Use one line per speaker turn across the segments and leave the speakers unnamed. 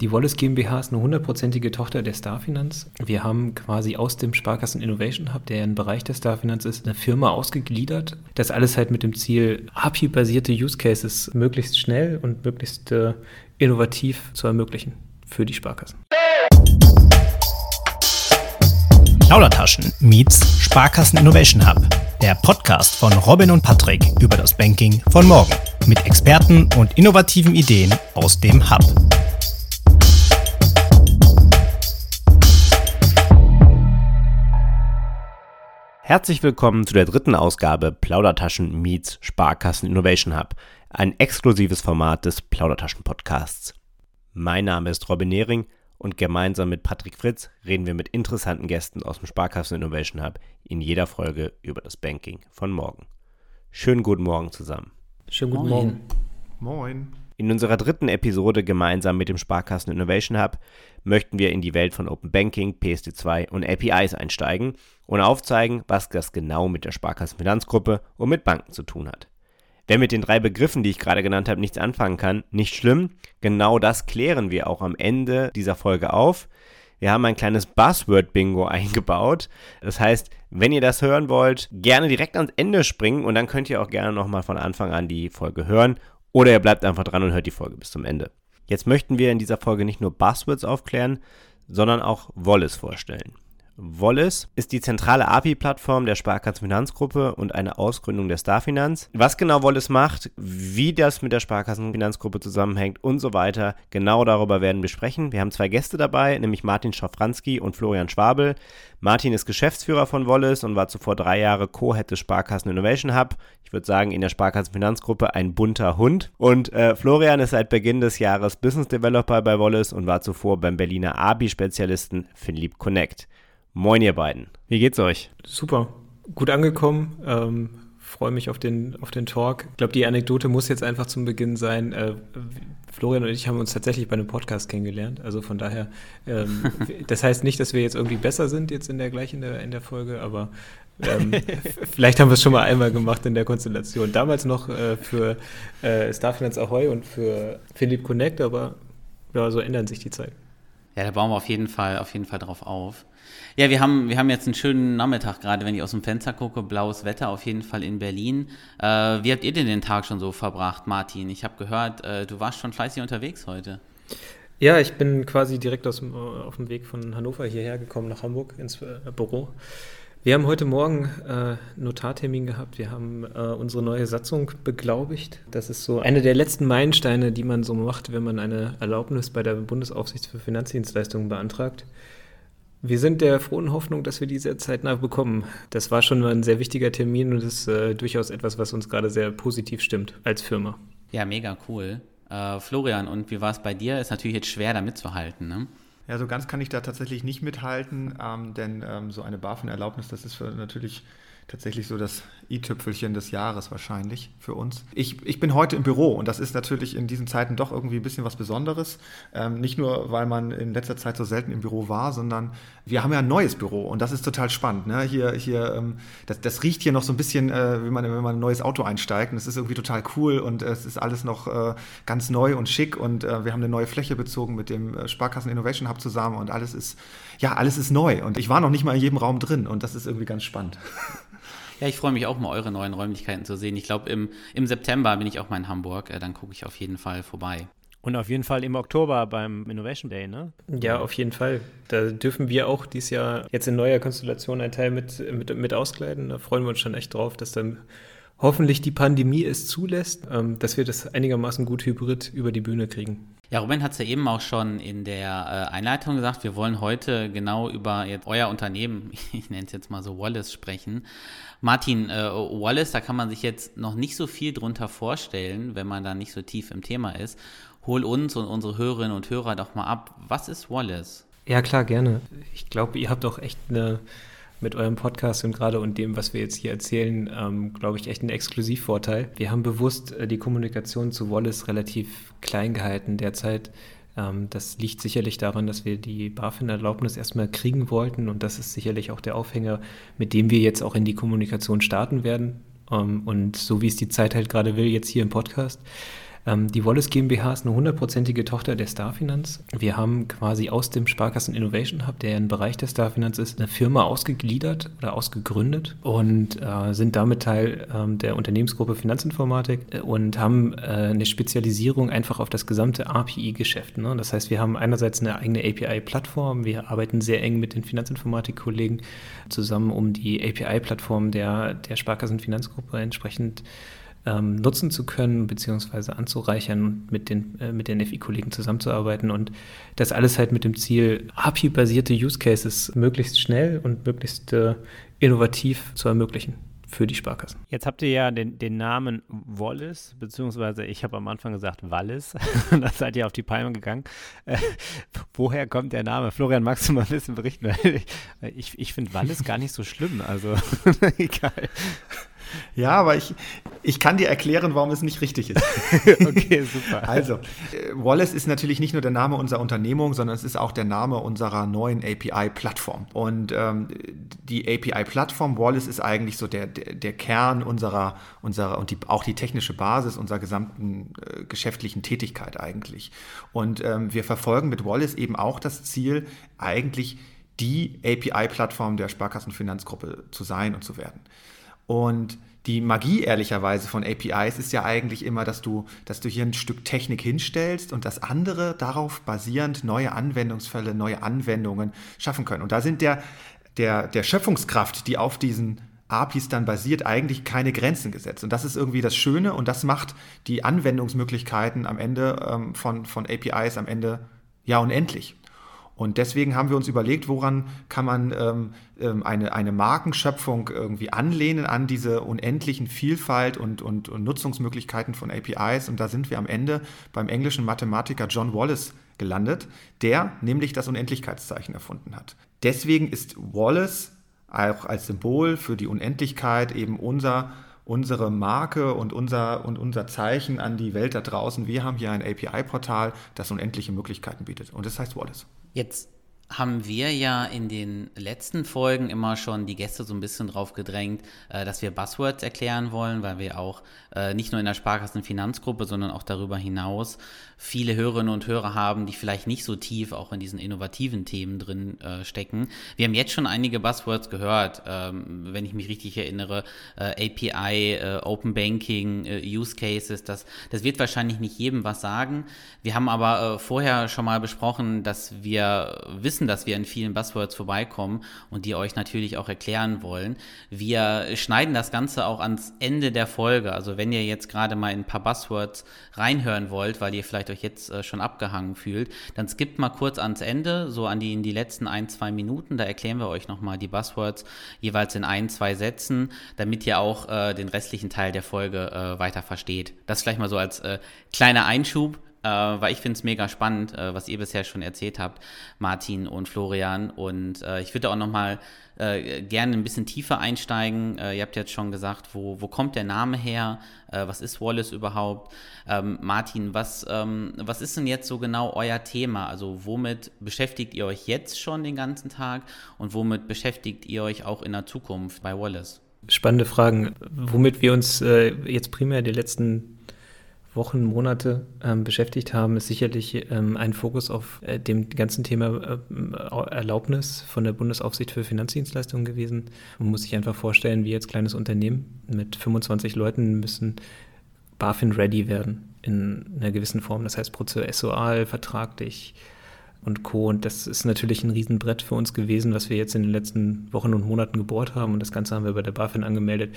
Die Wallace GmbH ist eine hundertprozentige Tochter der Starfinanz. Wir haben quasi aus dem Sparkassen Innovation Hub, der ein Bereich der Starfinanz ist, eine Firma ausgegliedert. Das alles halt mit dem Ziel, API-basierte Use Cases möglichst schnell und möglichst äh, innovativ zu ermöglichen für die Sparkassen.
Plaudertaschen meets Sparkassen Innovation Hub. Der Podcast von Robin und Patrick über das Banking von morgen. Mit Experten und innovativen Ideen aus dem Hub. Herzlich willkommen zu der dritten Ausgabe Plaudertaschen meets Sparkassen Innovation Hub, ein exklusives Format des Plaudertaschen Podcasts. Mein Name ist Robin Nehring und gemeinsam mit Patrick Fritz reden wir mit interessanten Gästen aus dem Sparkassen Innovation Hub in jeder Folge über das Banking von morgen. Schönen guten Morgen zusammen.
Schönen guten Moin. Morgen.
Moin.
In unserer dritten Episode gemeinsam mit dem Sparkassen Innovation Hub möchten wir in die Welt von Open Banking, PSD2 und APIs einsteigen und aufzeigen, was das genau mit der Sparkassen Finanzgruppe und mit Banken zu tun hat. Wer mit den drei Begriffen, die ich gerade genannt habe, nichts anfangen kann, nicht schlimm. Genau das klären wir auch am Ende dieser Folge auf. Wir haben ein kleines Buzzword-Bingo eingebaut. Das heißt, wenn ihr das hören wollt, gerne direkt ans Ende springen und dann könnt ihr auch gerne nochmal von Anfang an die Folge hören oder ihr bleibt einfach dran und hört die Folge bis zum Ende. Jetzt möchten wir in dieser Folge nicht nur Buzzwords aufklären, sondern auch Wallace vorstellen. Wallace ist die zentrale API-Plattform der Sparkassen Finanzgruppe und eine Ausgründung der Starfinanz. Was genau Wallace macht, wie das mit der Sparkassen Finanzgruppe zusammenhängt und so weiter, genau darüber werden wir sprechen. Wir haben zwei Gäste dabei, nämlich Martin Schafranski und Florian Schwabel. Martin ist Geschäftsführer von Wallace und war zuvor drei Jahre Co-Head des Sparkassen Innovation Hub. Ich würde sagen, in der Sparkassen Finanzgruppe ein bunter Hund. Und äh, Florian ist seit Beginn des Jahres Business Developer bei Wallace und war zuvor beim Berliner ABI-Spezialisten Finlieb Connect. Moin, ihr beiden. Wie geht's euch?
Super. Gut angekommen. Ähm, Freue mich auf den, auf den Talk. Ich glaube, die Anekdote muss jetzt einfach zum Beginn sein. Äh, Florian und ich haben uns tatsächlich bei einem Podcast kennengelernt. Also von daher, ähm, das heißt nicht, dass wir jetzt irgendwie besser sind jetzt in der gleich in der, in der Folge, aber ähm, vielleicht haben wir es schon mal einmal gemacht in der Konstellation. Damals noch äh, für äh, Starfinance Ahoy und für Philipp Connect, aber ja, so ändern sich die Zeiten.
Ja, da bauen wir auf jeden Fall, auf jeden Fall drauf auf. Ja, wir haben, wir haben jetzt einen schönen Nachmittag, gerade wenn ich aus dem Fenster gucke. Blaues Wetter auf jeden Fall in Berlin. Äh, wie habt ihr denn den Tag schon so verbracht, Martin? Ich habe gehört, äh, du warst schon fleißig unterwegs heute.
Ja, ich bin quasi direkt aus dem, auf dem Weg von Hannover hierher gekommen nach Hamburg ins äh, Büro. Wir haben heute Morgen äh, Notartermin gehabt. Wir haben äh, unsere neue Satzung beglaubigt. Das ist so eine der letzten Meilensteine, die man so macht, wenn man eine Erlaubnis bei der Bundesaufsicht für Finanzdienstleistungen beantragt. Wir sind der frohen Hoffnung, dass wir diese zeitnah bekommen. Das war schon ein sehr wichtiger Termin und ist äh, durchaus etwas, was uns gerade sehr positiv stimmt als Firma.
Ja, mega cool. Äh, Florian, und wie war es bei dir? Ist natürlich jetzt schwer, da mitzuhalten, ne?
Ja, so ganz kann ich da tatsächlich nicht mithalten, ähm, denn ähm, so eine BaFin-Erlaubnis, das ist für natürlich tatsächlich so das i-Tüpfelchen des Jahres wahrscheinlich für uns. Ich, ich bin heute im Büro und das ist natürlich in diesen Zeiten doch irgendwie ein bisschen was Besonderes. Ähm, nicht nur, weil man in letzter Zeit so selten im Büro war, sondern wir haben ja ein neues Büro und das ist total spannend. Ne? Hier, hier, ähm, das, das riecht hier noch so ein bisschen, äh, wenn, man, wenn man ein neues Auto einsteigt und es ist irgendwie total cool und äh, es ist alles noch äh, ganz neu und schick und äh, wir haben eine neue Fläche bezogen mit dem äh, Sparkassen Innovation Hub zusammen und alles ist, ja, alles ist neu und ich war noch nicht mal in jedem Raum drin und das ist irgendwie ganz spannend.
Ja, ich freue mich auch mal, eure neuen Räumlichkeiten zu sehen. Ich glaube, im, im September bin ich auch mal in Hamburg. Äh, dann gucke ich auf jeden Fall vorbei.
Und auf jeden Fall im Oktober beim Innovation Day, ne?
Ja, auf jeden Fall. Da dürfen wir auch dieses Jahr jetzt in neuer Konstellation einen Teil mit, mit, mit auskleiden. Da freuen wir uns schon echt drauf, dass dann hoffentlich die Pandemie es zulässt, ähm, dass wir das einigermaßen gut hybrid über die Bühne kriegen.
Ja, Ruben hat es ja eben auch schon in der äh, Einleitung gesagt, wir wollen heute genau über euer Unternehmen, ich nenne es jetzt mal so Wallace, sprechen. Martin, äh, Wallace, da kann man sich jetzt noch nicht so viel drunter vorstellen, wenn man da nicht so tief im Thema ist. Hol uns und unsere Hörerinnen und Hörer doch mal ab. Was ist Wallace?
Ja, klar, gerne. Ich glaube, ihr habt auch echt eine mit eurem Podcast und gerade und dem, was wir jetzt hier erzählen, ähm, glaube ich, echt einen Exklusivvorteil. Wir haben bewusst äh, die Kommunikation zu Wallace relativ klein gehalten derzeit. Ähm, das liegt sicherlich daran, dass wir die BaFin-Erlaubnis erstmal kriegen wollten und das ist sicherlich auch der Aufhänger, mit dem wir jetzt auch in die Kommunikation starten werden. Ähm, und so wie es die Zeit halt gerade will, jetzt hier im Podcast. Ähm, die Wallace GmbH ist eine hundertprozentige Tochter der Starfinanz. Wir haben quasi aus dem Sparkassen Innovation Hub, der ein Bereich der Starfinanz ist, eine Firma ausgegliedert oder ausgegründet und äh, sind damit Teil ähm, der Unternehmensgruppe Finanzinformatik äh, und haben äh, eine Spezialisierung einfach auf das gesamte API-Geschäft. Ne? Das heißt, wir haben einerseits eine eigene API-Plattform, wir arbeiten sehr eng mit den Finanzinformatik-Kollegen zusammen, um die API-Plattform der, der Sparkassenfinanzgruppe entsprechend ähm, nutzen zu können, beziehungsweise anzureichern und mit den, äh, mit den FI-Kollegen zusammenzuarbeiten und das alles halt mit dem Ziel, API-basierte Use Cases möglichst schnell und möglichst äh, innovativ zu ermöglichen für die Sparkassen.
Jetzt habt ihr ja den, den Namen Wallace, beziehungsweise ich habe am Anfang gesagt Wallis, da seid ihr auf die Palme gegangen. Äh, woher kommt der Name? Florian, magst du mal ein bisschen berichten? ich ich finde Wallis gar nicht so schlimm, also egal.
Ja, aber ich, ich kann dir erklären, warum es nicht richtig ist. okay, super. Also, äh, Wallace ist natürlich nicht nur der Name unserer Unternehmung, sondern es ist auch der Name unserer neuen API-Plattform. Und ähm, die API-Plattform Wallace ist eigentlich so der, der, der Kern unserer, unserer und die, auch die technische Basis unserer gesamten äh, geschäftlichen Tätigkeit eigentlich. Und ähm, wir verfolgen mit Wallace eben auch das Ziel, eigentlich die API-Plattform der Sparkassenfinanzgruppe zu sein und zu werden. Und die Magie ehrlicherweise von APIs ist ja eigentlich immer, dass du, dass du hier ein Stück Technik hinstellst und das andere darauf basierend neue Anwendungsfälle, neue Anwendungen schaffen können. Und da sind der, der, der Schöpfungskraft, die auf diesen APIs dann basiert, eigentlich keine Grenzen gesetzt. Und das ist irgendwie das Schöne und das macht die Anwendungsmöglichkeiten am Ende ähm, von, von APIs am Ende ja unendlich. Und deswegen haben wir uns überlegt, woran kann man ähm, ähm, eine, eine Markenschöpfung irgendwie anlehnen an diese unendlichen Vielfalt und, und, und Nutzungsmöglichkeiten von APIs. Und da sind wir am Ende beim englischen Mathematiker John Wallace gelandet, der nämlich das Unendlichkeitszeichen erfunden hat. Deswegen ist Wallace auch als Symbol für die Unendlichkeit eben unser unsere Marke und unser, und unser Zeichen an die Welt da draußen. Wir haben hier ein API-Portal, das unendliche Möglichkeiten bietet. Und das heißt Wallace.
Jetzt haben wir ja in den letzten Folgen immer schon die Gäste so ein bisschen drauf gedrängt, äh, dass wir Buzzwords erklären wollen, weil wir auch äh, nicht nur in der Sparkassenfinanzgruppe, sondern auch darüber hinaus viele Hörerinnen und Hörer haben, die vielleicht nicht so tief auch in diesen innovativen Themen drin äh, stecken. Wir haben jetzt schon einige Buzzwords gehört, ähm, wenn ich mich richtig erinnere, API, Open Banking, Use Cases, das, das wird wahrscheinlich nicht jedem was sagen. Wir haben aber vorher schon mal besprochen, dass wir wissen, wissen, dass wir in vielen Buzzwords vorbeikommen und die euch natürlich auch erklären wollen. Wir schneiden das Ganze auch ans Ende der Folge. Also wenn ihr jetzt gerade mal in ein paar Buzzwords reinhören wollt, weil ihr vielleicht euch jetzt äh, schon abgehangen fühlt, dann skippt mal kurz ans Ende, so an die in die letzten ein, zwei Minuten. Da erklären wir euch nochmal die Buzzwords jeweils in ein, zwei Sätzen, damit ihr auch äh, den restlichen Teil der Folge äh, weiter versteht. Das vielleicht mal so als äh, kleiner Einschub äh, weil ich finde es mega spannend, äh, was ihr bisher schon erzählt habt, Martin und Florian. Und äh, ich würde auch nochmal äh, gerne ein bisschen tiefer einsteigen. Äh, ihr habt jetzt schon gesagt, wo, wo kommt der Name her? Äh, was ist Wallace überhaupt? Ähm, Martin, was, ähm, was ist denn jetzt so genau euer Thema? Also womit beschäftigt ihr euch jetzt schon den ganzen Tag und womit beschäftigt ihr euch auch in der Zukunft bei Wallace?
Spannende Fragen. Womit wir uns äh, jetzt primär die letzten Wochen, Monate ähm, beschäftigt haben, ist sicherlich ähm, ein Fokus auf äh, dem ganzen Thema äh, Erlaubnis von der Bundesaufsicht für Finanzdienstleistungen gewesen. Man muss sich einfach vorstellen, wir als kleines Unternehmen mit 25 Leuten müssen BaFin-ready werden in einer gewissen Form. Das heißt prozessual, vertraglich und Co. Und das ist natürlich ein Riesenbrett für uns gewesen, was wir jetzt in den letzten Wochen und Monaten gebohrt haben. Und das Ganze haben wir bei der BaFin angemeldet.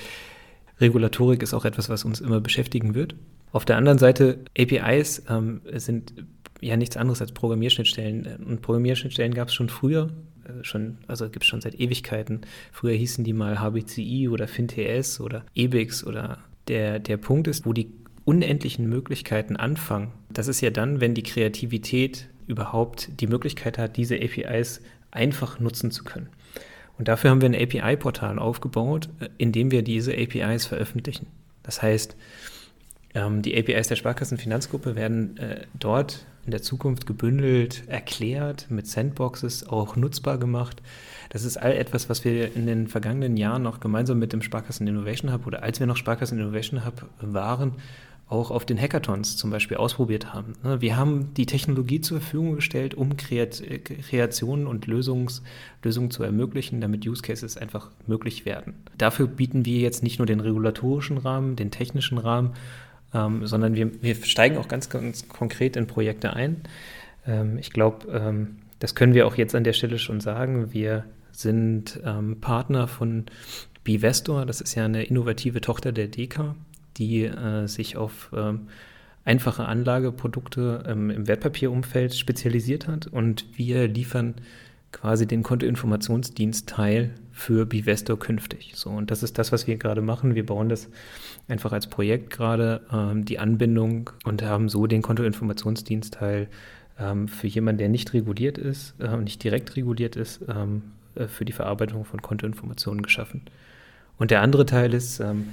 Regulatorik ist auch etwas, was uns immer beschäftigen wird. Auf der anderen Seite, APIs ähm, sind ja nichts anderes als Programmierschnittstellen. Und Programmierschnittstellen gab es schon früher, äh, schon, also gibt es schon seit Ewigkeiten. Früher hießen die mal HBCI oder FinTS oder EBIX oder der, der Punkt ist, wo die unendlichen Möglichkeiten anfangen. Das ist ja dann, wenn die Kreativität überhaupt die Möglichkeit hat, diese APIs einfach nutzen zu können. Und dafür haben wir ein API-Portal aufgebaut, äh, in dem wir diese APIs veröffentlichen. Das heißt, ähm, die APIs der Sparkassenfinanzgruppe werden äh, dort in der Zukunft gebündelt, erklärt, mit Sandboxes auch nutzbar gemacht. Das ist all etwas, was wir in den vergangenen Jahren noch gemeinsam mit dem Sparkassen Innovation Hub oder als wir noch Sparkassen Innovation Hub waren, auch auf den Hackathons zum Beispiel ausprobiert haben. Ne? Wir haben die Technologie zur Verfügung gestellt, um Kreationen und Lösungs, Lösungen zu ermöglichen, damit Use Cases einfach möglich werden. Dafür bieten wir jetzt nicht nur den regulatorischen Rahmen, den technischen Rahmen, ähm, sondern wir, wir steigen auch ganz, ganz konkret in Projekte ein. Ähm, ich glaube, ähm, das können wir auch jetzt an der Stelle schon sagen. Wir sind ähm, Partner von Bivestor, das ist ja eine innovative Tochter der DECA die äh, sich auf ähm, einfache Anlageprodukte im Wertpapierumfeld spezialisiert hat. Und wir liefern quasi den Kontoinformationsdienst-Teil für Bivestor künftig. So, und das ist das, was wir gerade machen. Wir bauen das einfach als Projekt gerade, ähm, die Anbindung und haben so den Kontoinformationsdienst-Teil ähm, für jemanden, der nicht reguliert ist, äh, nicht direkt reguliert ist, ähm, äh, für die Verarbeitung von Kontoinformationen geschaffen. Und der andere Teil ist, ähm,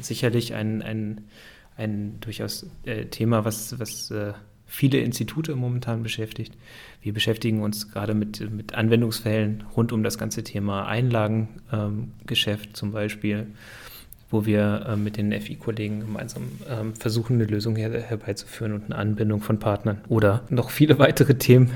sicherlich ein, ein, ein durchaus äh, Thema, was, was äh, viele Institute momentan beschäftigt. Wir beschäftigen uns gerade mit, mit Anwendungsfällen rund um das ganze Thema Einlagengeschäft ähm, zum Beispiel, wo wir äh, mit den FI-Kollegen gemeinsam ähm, versuchen, eine Lösung her herbeizuführen und eine Anbindung von Partnern. Oder noch viele weitere Themen,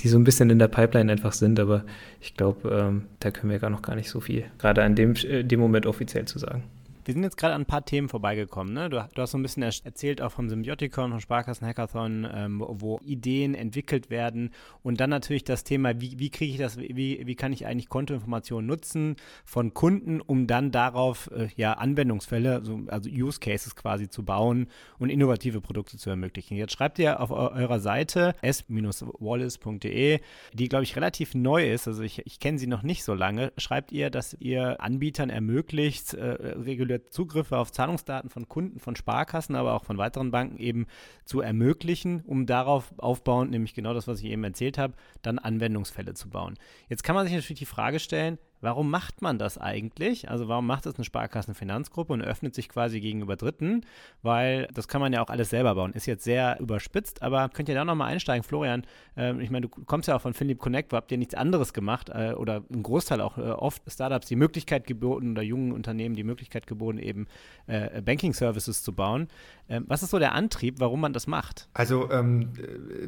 die so ein bisschen in der Pipeline einfach sind, aber ich glaube, ähm, da können wir gar noch gar nicht so viel, gerade an dem, äh, dem Moment offiziell zu sagen.
Wir sind jetzt gerade an ein paar Themen vorbeigekommen. Ne? Du, du, hast so ein bisschen erzählt auch vom Symbioticon, vom Sparkassen Hackathon, ähm, wo Ideen entwickelt werden und dann natürlich das Thema, wie, wie kriege ich das, wie, wie kann ich eigentlich Kontoinformationen nutzen von Kunden, um dann darauf äh, ja Anwendungsfälle, so, also Use Cases quasi zu bauen und innovative Produkte zu ermöglichen. Jetzt schreibt ihr auf eurer Seite s-wallace.de, die glaube ich relativ neu ist, also ich, ich kenne sie noch nicht so lange, schreibt ihr, dass ihr Anbietern ermöglicht, äh, regulär für Zugriffe auf Zahlungsdaten von Kunden, von Sparkassen, aber auch von weiteren Banken eben zu ermöglichen, um darauf aufbauend, nämlich genau das, was ich eben erzählt habe, dann Anwendungsfälle zu bauen. Jetzt kann man sich natürlich die Frage stellen, Warum macht man das eigentlich? Also warum macht das eine Sparkassenfinanzgruppe und öffnet sich quasi gegenüber Dritten? Weil das kann man ja auch alles selber bauen. Ist jetzt sehr überspitzt, aber könnt ihr da nochmal einsteigen, Florian? Äh, ich meine, du kommst ja auch von Philipp Connect, wo habt ihr nichts anderes gemacht äh, oder im Großteil auch äh, oft Startups die Möglichkeit geboten oder jungen Unternehmen die Möglichkeit geboten, eben äh, Banking-Services zu bauen. Ähm, was ist so der Antrieb, warum man das macht?
Also ähm,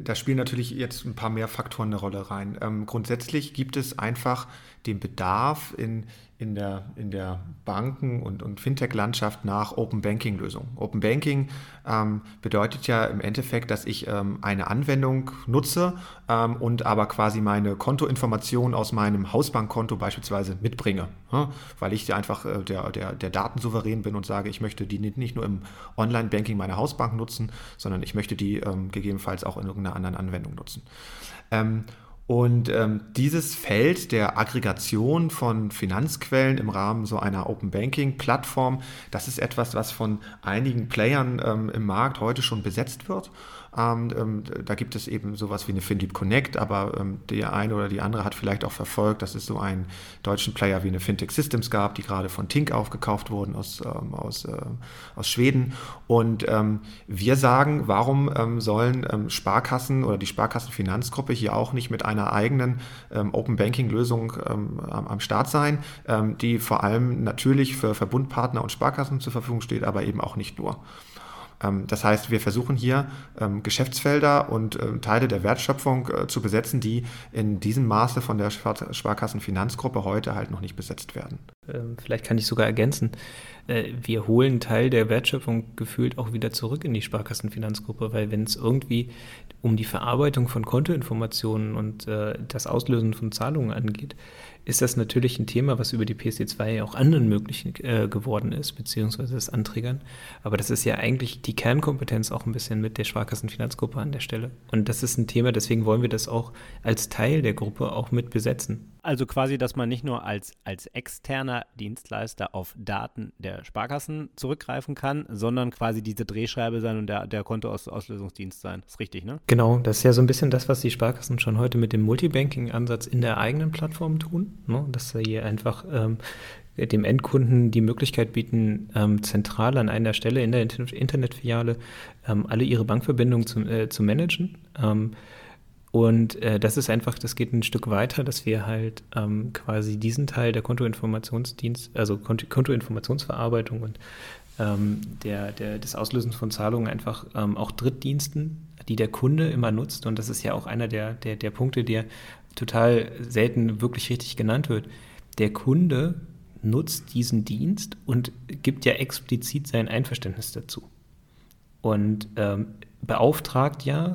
da spielen natürlich jetzt ein paar mehr Faktoren eine Rolle rein. Ähm, grundsätzlich gibt es einfach den Bedarf in, in der, in der Banken- und, und Fintech-Landschaft nach Open Banking-Lösungen. Open Banking ähm, bedeutet ja im Endeffekt, dass ich ähm, eine Anwendung nutze ähm, und aber quasi meine Kontoinformationen aus meinem Hausbankkonto beispielsweise mitbringe, ja? weil ich einfach äh, der, der, der Datensouverän bin und sage, ich möchte die nicht nur im Online-Banking meiner Hausbank nutzen, sondern ich möchte die ähm, gegebenenfalls auch in irgendeiner anderen Anwendung nutzen. Und ähm, dieses Feld der Aggregation von Finanzquellen im Rahmen so einer Open Banking Plattform, das ist etwas, was von einigen Playern ähm, im Markt heute schon besetzt wird. Ähm, ähm, da gibt es eben sowas wie eine FinDeep Connect, aber ähm, der eine oder die andere hat vielleicht auch verfolgt, dass es so einen deutschen Player wie eine Fintech Systems gab, die gerade von Tink aufgekauft wurden aus, ähm, aus, äh, aus Schweden. Und ähm, wir sagen, warum ähm, sollen Sparkassen oder die Sparkassenfinanzgruppe hier auch nicht mit einer eigenen Open Banking Lösung am, am, Start sein, die vor allem natürlich für Verbundpartner und Sparkassen zur Verfügung steht, aber eben auch nicht nur. Ähm, das heißt, wir versuchen hier ähm, Geschäftsfelder und ähm, Teile der Wertschöpfung äh, zu besetzen, die in diesem Maße von der Sparkassenfinanzgruppe heute halt noch nicht besetzt werden.
Vielleicht kann ich sogar ergänzen, äh, wir holen Teil der Wertschöpfung gefühlt auch wieder zurück in die Sparkassenfinanzgruppe, weil wenn es irgendwie um die Verarbeitung von Kontoinformationen und äh, das Auslösen von Zahlungen angeht, ist das natürlich ein Thema, was über die PSD2 auch anderen möglich äh, geworden ist, beziehungsweise das Anträgern. Aber das ist ja eigentlich die Kernkompetenz auch ein bisschen mit der Sparkassenfinanzgruppe an der Stelle. Und das ist ein Thema, deswegen wollen wir das auch als Teil der Gruppe auch mit besetzen.
Also quasi, dass man nicht nur als, als externer Dienstleister auf Daten der Sparkassen zurückgreifen kann, sondern quasi diese Drehscheibe sein und der, der Kontoauslösungsdienst sein. Ist richtig, ne?
Genau, das ist ja so ein bisschen das, was die Sparkassen schon heute mit dem Multibanking-Ansatz in der eigenen Plattform tun. Ne? Dass sie hier einfach ähm, dem Endkunden die Möglichkeit bieten, ähm, zentral an einer Stelle in der Internetfiliale ähm, alle ihre Bankverbindungen zu, äh, zu managen. Ähm, und äh, das ist einfach, das geht ein Stück weiter, dass wir halt ähm, quasi diesen Teil der Kontoinformationsdienst, also Konto, Kontoinformationsverarbeitung und ähm, der, der, des Auslösens von Zahlungen einfach ähm, auch Drittdiensten, die der Kunde immer nutzt. Und das ist ja auch einer der, der, der Punkte, der total selten wirklich richtig genannt wird. Der Kunde nutzt diesen Dienst und gibt ja explizit sein Einverständnis dazu. Und ähm, beauftragt ja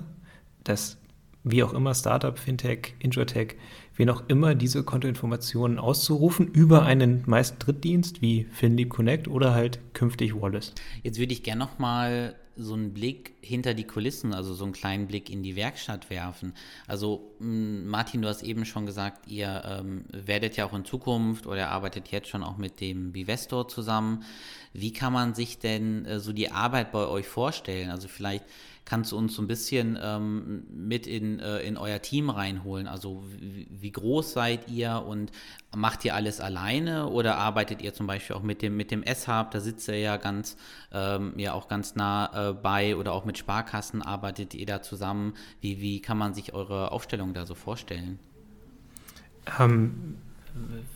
das, wie auch immer, Startup, Fintech, Insurtech, wen auch immer, diese Kontoinformationen auszurufen über einen meist Drittdienst wie FinLeap Connect oder halt künftig Wallace.
Jetzt würde ich gerne nochmal so einen Blick hinter die Kulissen, also so einen kleinen Blick in die Werkstatt werfen. Also Martin, du hast eben schon gesagt, ihr ähm, werdet ja auch in Zukunft oder arbeitet jetzt schon auch mit dem Bivestor zusammen. Wie kann man sich denn äh, so die Arbeit bei euch vorstellen? Also vielleicht kannst du uns so ein bisschen ähm, mit in, äh, in euer Team reinholen? Also wie, wie, groß seid ihr und macht ihr alles alleine oder arbeitet ihr zum Beispiel auch mit dem, mit dem S-Hub? Da sitzt ihr ja ganz, ähm, ja auch ganz nah äh, bei oder auch mit Sparkassen arbeitet ihr da zusammen? Wie, wie kann man sich eure Aufstellung da so vorstellen?
Ähm,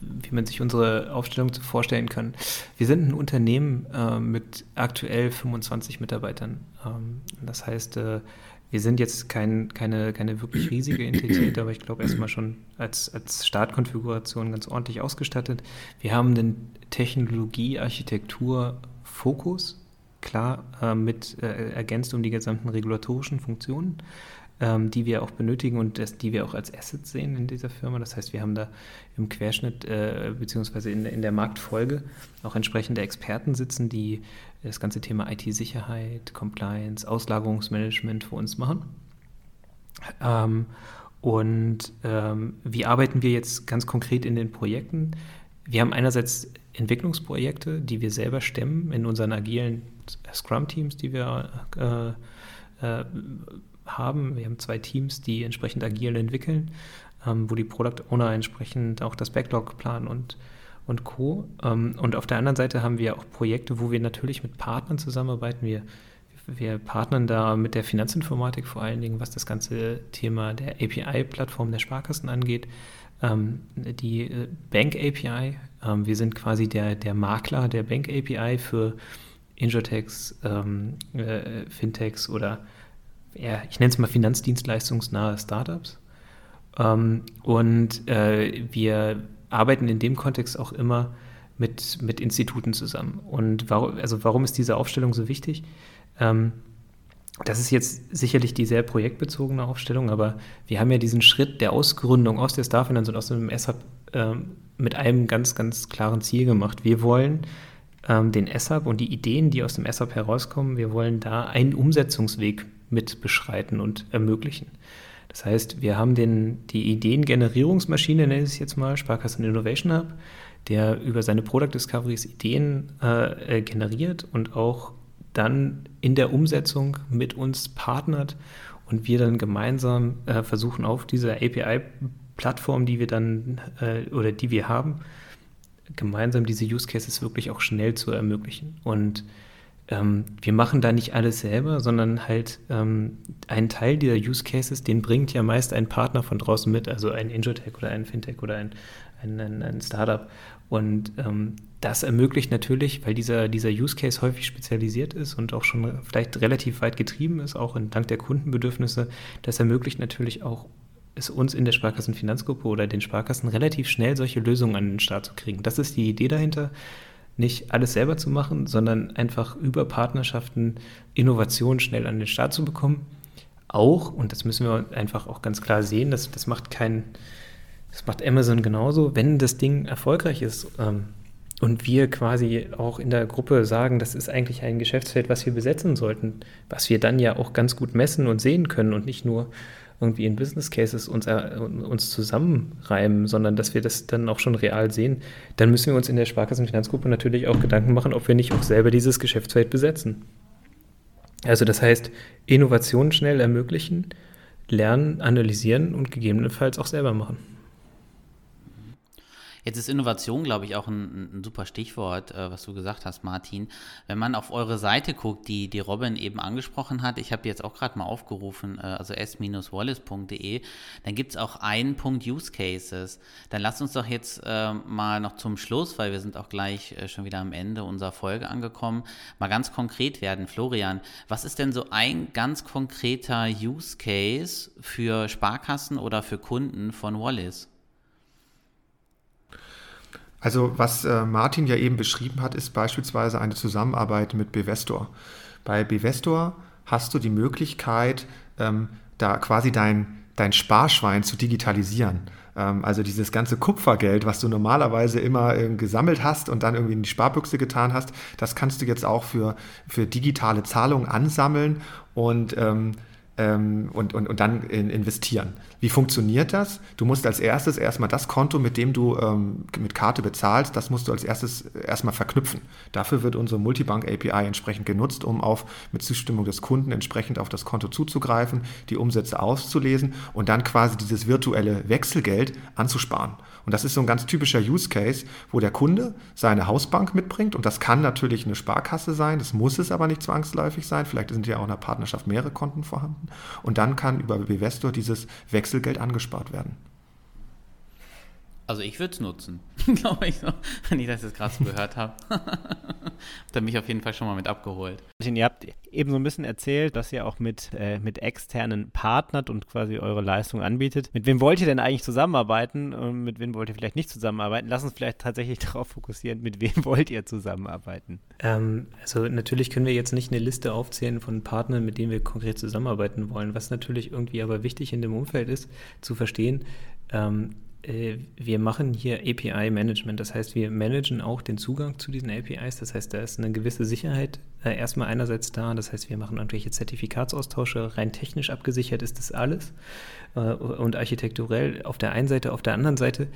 wie man sich unsere Aufstellung vorstellen kann. Wir sind ein Unternehmen äh, mit aktuell 25 Mitarbeitern. Ähm, das heißt, äh, wir sind jetzt kein, keine, keine wirklich riesige Entität, aber ich glaube erstmal schon als, als Startkonfiguration ganz ordentlich ausgestattet. Wir haben den Technologie, Architektur, Fokus, klar, äh, mit äh, ergänzt um die gesamten regulatorischen Funktionen ähm, die wir auch benötigen und das, die wir auch als Assets sehen in dieser Firma. Das heißt, wir haben da im Querschnitt äh, beziehungsweise in, in der Marktfolge auch entsprechende Experten sitzen, die das ganze Thema IT-Sicherheit, Compliance, Auslagerungsmanagement für uns machen. Ähm, und ähm, wie arbeiten wir jetzt ganz konkret in den Projekten? Wir haben einerseits Entwicklungsprojekte, die wir selber stemmen in unseren agilen Scrum-Teams, die wir äh, äh, haben. Wir haben zwei Teams, die entsprechend agil entwickeln, ähm, wo die Product Owner entsprechend auch das Backlog planen und, und Co. Ähm, und auf der anderen Seite haben wir auch Projekte, wo wir natürlich mit Partnern zusammenarbeiten. Wir, wir partnern da mit der Finanzinformatik vor allen Dingen, was das ganze Thema der API-Plattform der Sparkassen angeht. Ähm, die äh, Bank API, ähm, wir sind quasi der, der Makler der Bank API für Injurtechs, ähm, äh, Fintechs oder ja, ich nenne es mal finanzdienstleistungsnahe Startups. Ähm, und äh, wir arbeiten in dem Kontext auch immer mit, mit Instituten zusammen. Und warum, also warum ist diese Aufstellung so wichtig? Ähm, das ist jetzt sicherlich die sehr projektbezogene Aufstellung, aber wir haben ja diesen Schritt der Ausgründung aus der Starfinance und aus dem S-Hub ähm, mit einem ganz, ganz klaren Ziel gemacht. Wir wollen ähm, den S-Hub und die Ideen, die aus dem S-Hub herauskommen, wir wollen da einen Umsetzungsweg mit beschreiten und ermöglichen. Das heißt, wir haben den, die Ideengenerierungsmaschine, nenne ich es jetzt mal, Sparkassen Innovation Hub, der über seine Product Discoveries Ideen äh, äh, generiert und auch dann in der Umsetzung mit uns partnert und wir dann gemeinsam äh, versuchen auf dieser API-Plattform, die wir dann äh, oder die wir haben, gemeinsam diese Use Cases wirklich auch schnell zu ermöglichen. Und ähm, wir machen da nicht alles selber, sondern halt ähm, einen Teil dieser Use Cases, den bringt ja meist ein Partner von draußen mit, also ein Injotech oder ein Fintech oder ein, ein, ein, ein Startup. Und ähm, das ermöglicht natürlich, weil dieser, dieser Use Case häufig spezialisiert ist und auch schon vielleicht relativ weit getrieben ist, auch dank der Kundenbedürfnisse, das ermöglicht natürlich auch es uns in der Sparkassenfinanzgruppe oder den Sparkassen relativ schnell solche Lösungen an den Start zu kriegen. Das ist die Idee dahinter nicht alles selber zu machen, sondern einfach über Partnerschaften Innovationen schnell an den Start zu bekommen. Auch, und das müssen wir einfach auch ganz klar sehen, das, das macht kein, das macht Amazon genauso, wenn das Ding erfolgreich ist ähm, und wir quasi auch in der Gruppe sagen, das ist eigentlich ein Geschäftsfeld, was wir besetzen sollten, was wir dann ja auch ganz gut messen und sehen können und nicht nur irgendwie in Business Cases uns, uns zusammenreimen, sondern dass wir das dann auch schon real sehen, dann müssen wir uns in der Sparkassenfinanzgruppe natürlich auch Gedanken machen, ob wir nicht auch selber dieses Geschäftsfeld besetzen. Also das heißt, Innovationen schnell ermöglichen, lernen, analysieren und gegebenenfalls auch selber machen.
Jetzt ist Innovation, glaube ich, auch ein, ein super Stichwort, äh, was du gesagt hast, Martin. Wenn man auf eure Seite guckt, die, die Robin eben angesprochen hat, ich habe jetzt auch gerade mal aufgerufen, äh, also s-wallace.de, dann gibt es auch einen Punkt Use Cases. Dann lasst uns doch jetzt äh, mal noch zum Schluss, weil wir sind auch gleich äh, schon wieder am Ende unserer Folge angekommen, mal ganz konkret werden. Florian, was ist denn so ein ganz konkreter Use Case für Sparkassen oder für Kunden von Wallace?
Also was äh, Martin ja eben beschrieben hat, ist beispielsweise eine Zusammenarbeit mit Bevestor. Bei Bevestor hast du die Möglichkeit, ähm, da quasi dein, dein Sparschwein zu digitalisieren. Ähm, also dieses ganze Kupfergeld, was du normalerweise immer äh, gesammelt hast und dann irgendwie in die Sparbüchse getan hast, das kannst du jetzt auch für, für digitale Zahlungen ansammeln und ähm, ähm, und, und, und dann in, investieren. Wie funktioniert das? Du musst als erstes erstmal das Konto, mit dem du ähm, mit Karte bezahlst, das musst du als erstes erstmal verknüpfen. Dafür wird unsere Multibank API entsprechend genutzt, um auf mit Zustimmung des Kunden entsprechend auf das Konto zuzugreifen, die Umsätze auszulesen und dann quasi dieses virtuelle Wechselgeld anzusparen. Und das ist so ein ganz typischer Use Case, wo der Kunde seine Hausbank mitbringt und das kann natürlich eine Sparkasse sein, das muss es aber nicht zwangsläufig sein. Vielleicht sind ja auch in der Partnerschaft mehrere Konten vorhanden. Und dann kann über Bevestor dieses Wechselgeld angespart werden.
Also ich würde es nutzen, glaube ich, so, wenn ich das jetzt gerade so gehört habe. da mich auf jeden Fall schon mal mit abgeholt.
Ihr habt eben so ein bisschen erzählt, dass ihr auch mit, äh, mit externen partnert und quasi eure Leistung anbietet. Mit wem wollt ihr denn eigentlich zusammenarbeiten und mit wem wollt ihr vielleicht nicht zusammenarbeiten? Lass uns vielleicht tatsächlich darauf fokussieren, mit wem wollt ihr zusammenarbeiten?
Ähm, also natürlich können wir jetzt nicht eine Liste aufzählen von Partnern, mit denen wir konkret zusammenarbeiten wollen. Was natürlich irgendwie aber wichtig in dem Umfeld ist, zu verstehen, ähm, äh, wir machen hier API-Management. Das heißt, wir managen auch den Zugang zu diesen APIs. Das heißt, da ist eine gewisse Sicherheit äh, erstmal einerseits da. Das heißt, wir machen irgendwelche Zertifikatsaustausche. Rein technisch abgesichert ist das alles. Äh, und architekturell auf der einen Seite, auf der anderen Seite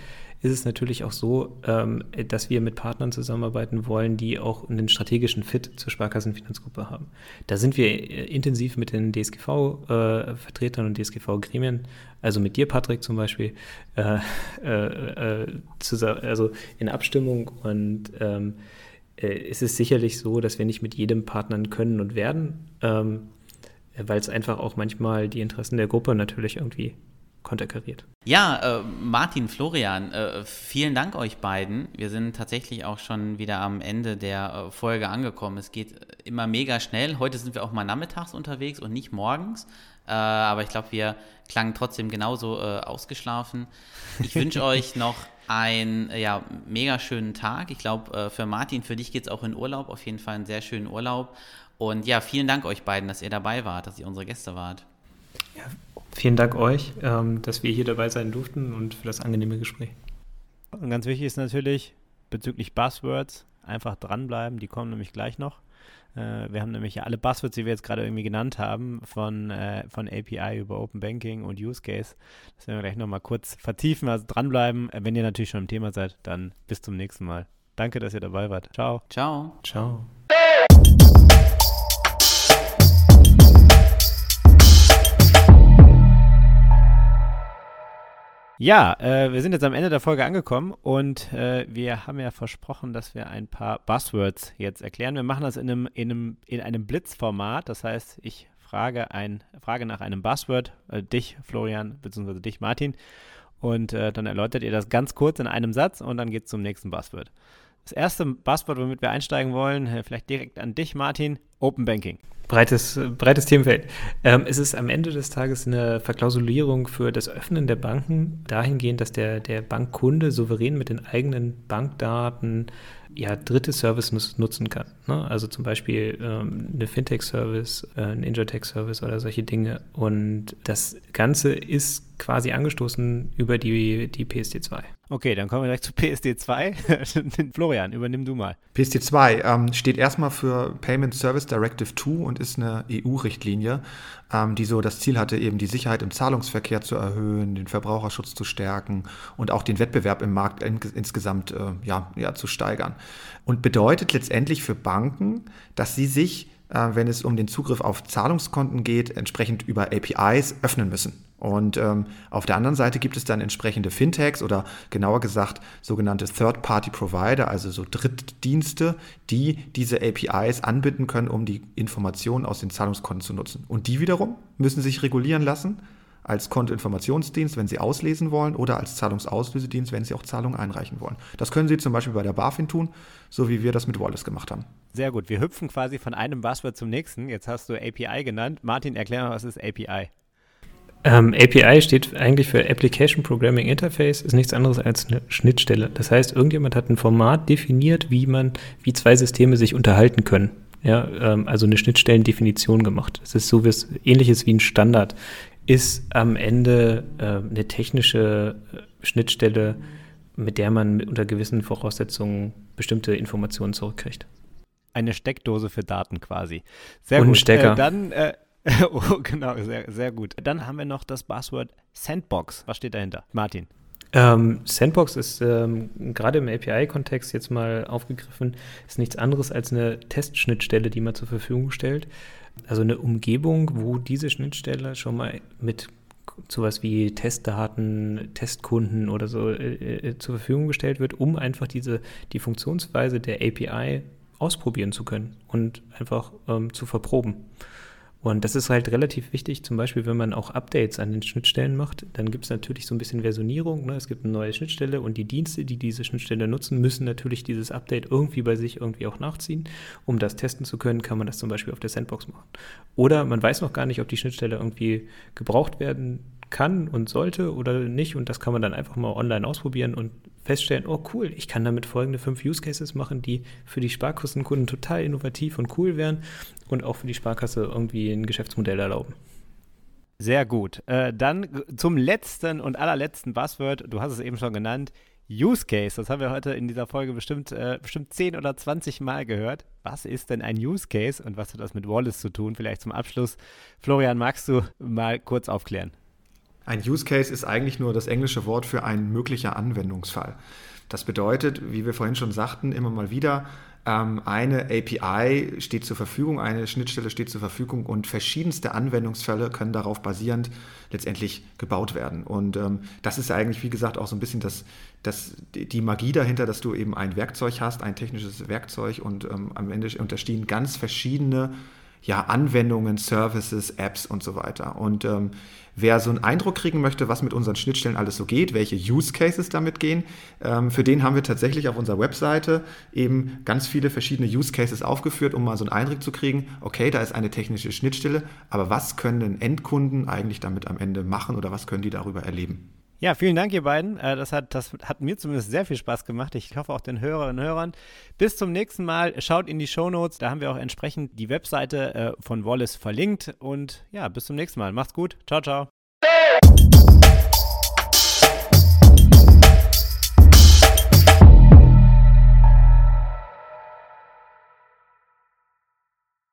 ist es natürlich auch so, ähm, dass wir mit Partnern zusammenarbeiten wollen, die auch einen strategischen Fit zur Sparkassenfinanzgruppe haben. Da sind wir äh, intensiv mit den DSGV-Vertretern äh, und DSGV-Gremien, also mit dir, Patrick, zum Beispiel, äh, äh, also in Abstimmung und ähm, es ist sicherlich so, dass wir nicht mit jedem partnern können und werden, ähm, weil es einfach auch manchmal die Interessen der Gruppe natürlich irgendwie konterkariert.
Ja, äh, Martin, Florian, äh, vielen Dank euch beiden. Wir sind tatsächlich auch schon wieder am Ende der äh, Folge angekommen. Es geht immer mega schnell. Heute sind wir auch mal nachmittags unterwegs und nicht morgens. Äh, aber ich glaube, wir klangen trotzdem genauso äh, ausgeschlafen. Ich wünsche euch noch einen ja, mega schönen Tag. Ich glaube, äh, für Martin, für dich geht es auch in Urlaub. Auf jeden Fall einen sehr schönen Urlaub. Und ja, vielen Dank euch beiden, dass ihr dabei wart, dass ihr unsere Gäste wart.
Ja, Vielen Dank euch, ähm, dass wir hier dabei sein durften und für das angenehme Gespräch.
Und ganz wichtig ist natürlich bezüglich Buzzwords einfach dranbleiben, die kommen nämlich gleich noch. Äh, wir haben nämlich ja alle Buzzwords, die wir jetzt gerade irgendwie genannt haben, von, äh, von API über Open Banking und Use Case. Das werden wir gleich nochmal kurz vertiefen, also dranbleiben. Äh, wenn ihr natürlich schon im Thema seid, dann bis zum nächsten Mal. Danke, dass ihr dabei wart. Ciao.
Ciao.
Ciao.
Ja, äh, wir sind jetzt am Ende der Folge angekommen und äh, wir haben ja versprochen, dass wir ein paar Buzzwords jetzt erklären. Wir machen das in einem, in einem, in einem Blitzformat. Das heißt, ich frage, ein, frage nach einem Buzzword, äh, dich, Florian, beziehungsweise dich, Martin. Und äh, dann erläutert ihr das ganz kurz in einem Satz und dann geht es zum nächsten Buzzword. Das erste Buzzword, womit wir einsteigen wollen, äh, vielleicht direkt an dich, Martin, Open Banking
breites, breites Themenfeld. Ähm, es ist am Ende des Tages eine Verklausulierung für das Öffnen der Banken dahingehend, dass der, der Bankkunde souverän mit den eigenen Bankdaten ja, dritte Services nutzen kann. Ne? Also zum Beispiel ähm, eine Fintech-Service, äh, ein Injotech-Service oder solche Dinge. Und das Ganze ist quasi angestoßen über die, die PSD2.
Okay, dann kommen wir gleich zu PSD2. Florian, übernimm du mal.
PSD2 ähm, steht erstmal für Payment Service Directive 2 und ist eine EU-Richtlinie, ähm, die so das Ziel hatte, eben die Sicherheit im Zahlungsverkehr zu erhöhen, den Verbraucherschutz zu stärken und auch den Wettbewerb im Markt in, insgesamt äh, ja, ja, zu steigern. Und bedeutet letztendlich für Banken, dass sie sich wenn es um den Zugriff auf Zahlungskonten geht, entsprechend über APIs öffnen müssen. Und ähm, auf der anderen Seite gibt es dann entsprechende Fintechs oder genauer gesagt sogenannte Third-Party-Provider, also so Drittdienste, die diese APIs anbinden können, um die Informationen aus den Zahlungskonten zu nutzen. Und die wiederum müssen sich regulieren lassen als Kontoinformationsdienst, wenn Sie auslesen wollen, oder als Zahlungsauslösedienst, wenn Sie auch Zahlungen einreichen wollen. Das können Sie zum Beispiel bei der BaFin tun, so wie wir das mit Wallace gemacht haben.
Sehr gut. Wir hüpfen quasi von einem Buzzword zum nächsten. Jetzt hast du API genannt. Martin, erklär mal, was ist API?
Ähm, API steht eigentlich für Application Programming Interface, ist nichts anderes als eine Schnittstelle. Das heißt, irgendjemand hat ein Format definiert, wie man, wie zwei Systeme sich unterhalten können. Ja, ähm, also eine Schnittstellendefinition gemacht. Es ist so was ähnliches wie ein Standard. Ist am Ende äh, eine technische äh, Schnittstelle, mit der man unter gewissen Voraussetzungen bestimmte Informationen zurückkriegt.
Eine Steckdose für Daten quasi. Sehr
Und
gut.
ein Stecker.
Äh, dann äh, oh, genau, sehr, sehr gut. Dann haben wir noch das Buzzword Sandbox. Was steht dahinter? Martin.
Ähm, Sandbox ist ähm, gerade im API-Kontext jetzt mal aufgegriffen, ist nichts anderes als eine Testschnittstelle, die man zur Verfügung stellt. Also eine Umgebung, wo diese Schnittstelle schon mal mit sowas wie Testdaten, Testkunden oder so äh, äh, zur Verfügung gestellt wird, um einfach diese die Funktionsweise der API ausprobieren zu können und einfach ähm, zu verproben. Und das ist halt relativ wichtig, zum Beispiel, wenn man auch Updates an den Schnittstellen macht, dann gibt es natürlich so ein bisschen Versionierung. Ne? Es gibt eine neue Schnittstelle und die Dienste, die diese Schnittstelle nutzen, müssen natürlich dieses Update irgendwie bei sich irgendwie auch nachziehen. Um das testen zu können, kann man das zum Beispiel auf der Sandbox machen. Oder man weiß noch gar nicht, ob die Schnittstelle irgendwie gebraucht werden kann und sollte oder nicht. Und das kann man dann einfach mal online ausprobieren und feststellen, oh cool, ich kann damit folgende fünf Use Cases machen, die für die Sparkassenkunden total innovativ und cool wären und auch für die Sparkasse irgendwie ein Geschäftsmodell erlauben.
Sehr gut. Äh, dann zum letzten und allerletzten Buzzword. Du hast es eben schon genannt. Use Case. Das haben wir heute in dieser Folge bestimmt, äh, bestimmt 10 oder 20 Mal gehört. Was ist denn ein Use Case und was hat das mit Wallace zu tun? Vielleicht zum Abschluss. Florian, magst du mal kurz aufklären?
Ein Use Case ist eigentlich nur das englische Wort für ein möglicher Anwendungsfall. Das bedeutet, wie wir vorhin schon sagten, immer mal wieder, ähm, eine API steht zur Verfügung, eine Schnittstelle steht zur Verfügung und verschiedenste Anwendungsfälle können darauf basierend letztendlich gebaut werden. Und ähm, das ist eigentlich, wie gesagt, auch so ein bisschen das, das, die Magie dahinter, dass du eben ein Werkzeug hast, ein technisches Werkzeug und ähm, am Ende unterstehen ganz verschiedene ja, Anwendungen, Services, Apps und so weiter. Und ähm, wer so einen Eindruck kriegen möchte, was mit unseren Schnittstellen alles so geht, welche Use Cases damit gehen, ähm, für den haben wir tatsächlich auf unserer Webseite eben ganz viele verschiedene Use Cases aufgeführt, um mal so einen Eindruck zu kriegen, okay, da ist eine technische Schnittstelle, aber was können denn Endkunden eigentlich damit am Ende machen oder was können die darüber erleben?
Ja, vielen Dank, ihr beiden. Äh, das hat, das hat mir zumindest sehr viel Spaß gemacht. Ich hoffe auch den Hörerinnen und Hörern. Bis zum nächsten Mal. Schaut in die Show Notes. Da haben wir auch entsprechend die Webseite äh, von Wallace verlinkt. Und ja, bis zum nächsten Mal. Macht's gut. Ciao, ciao.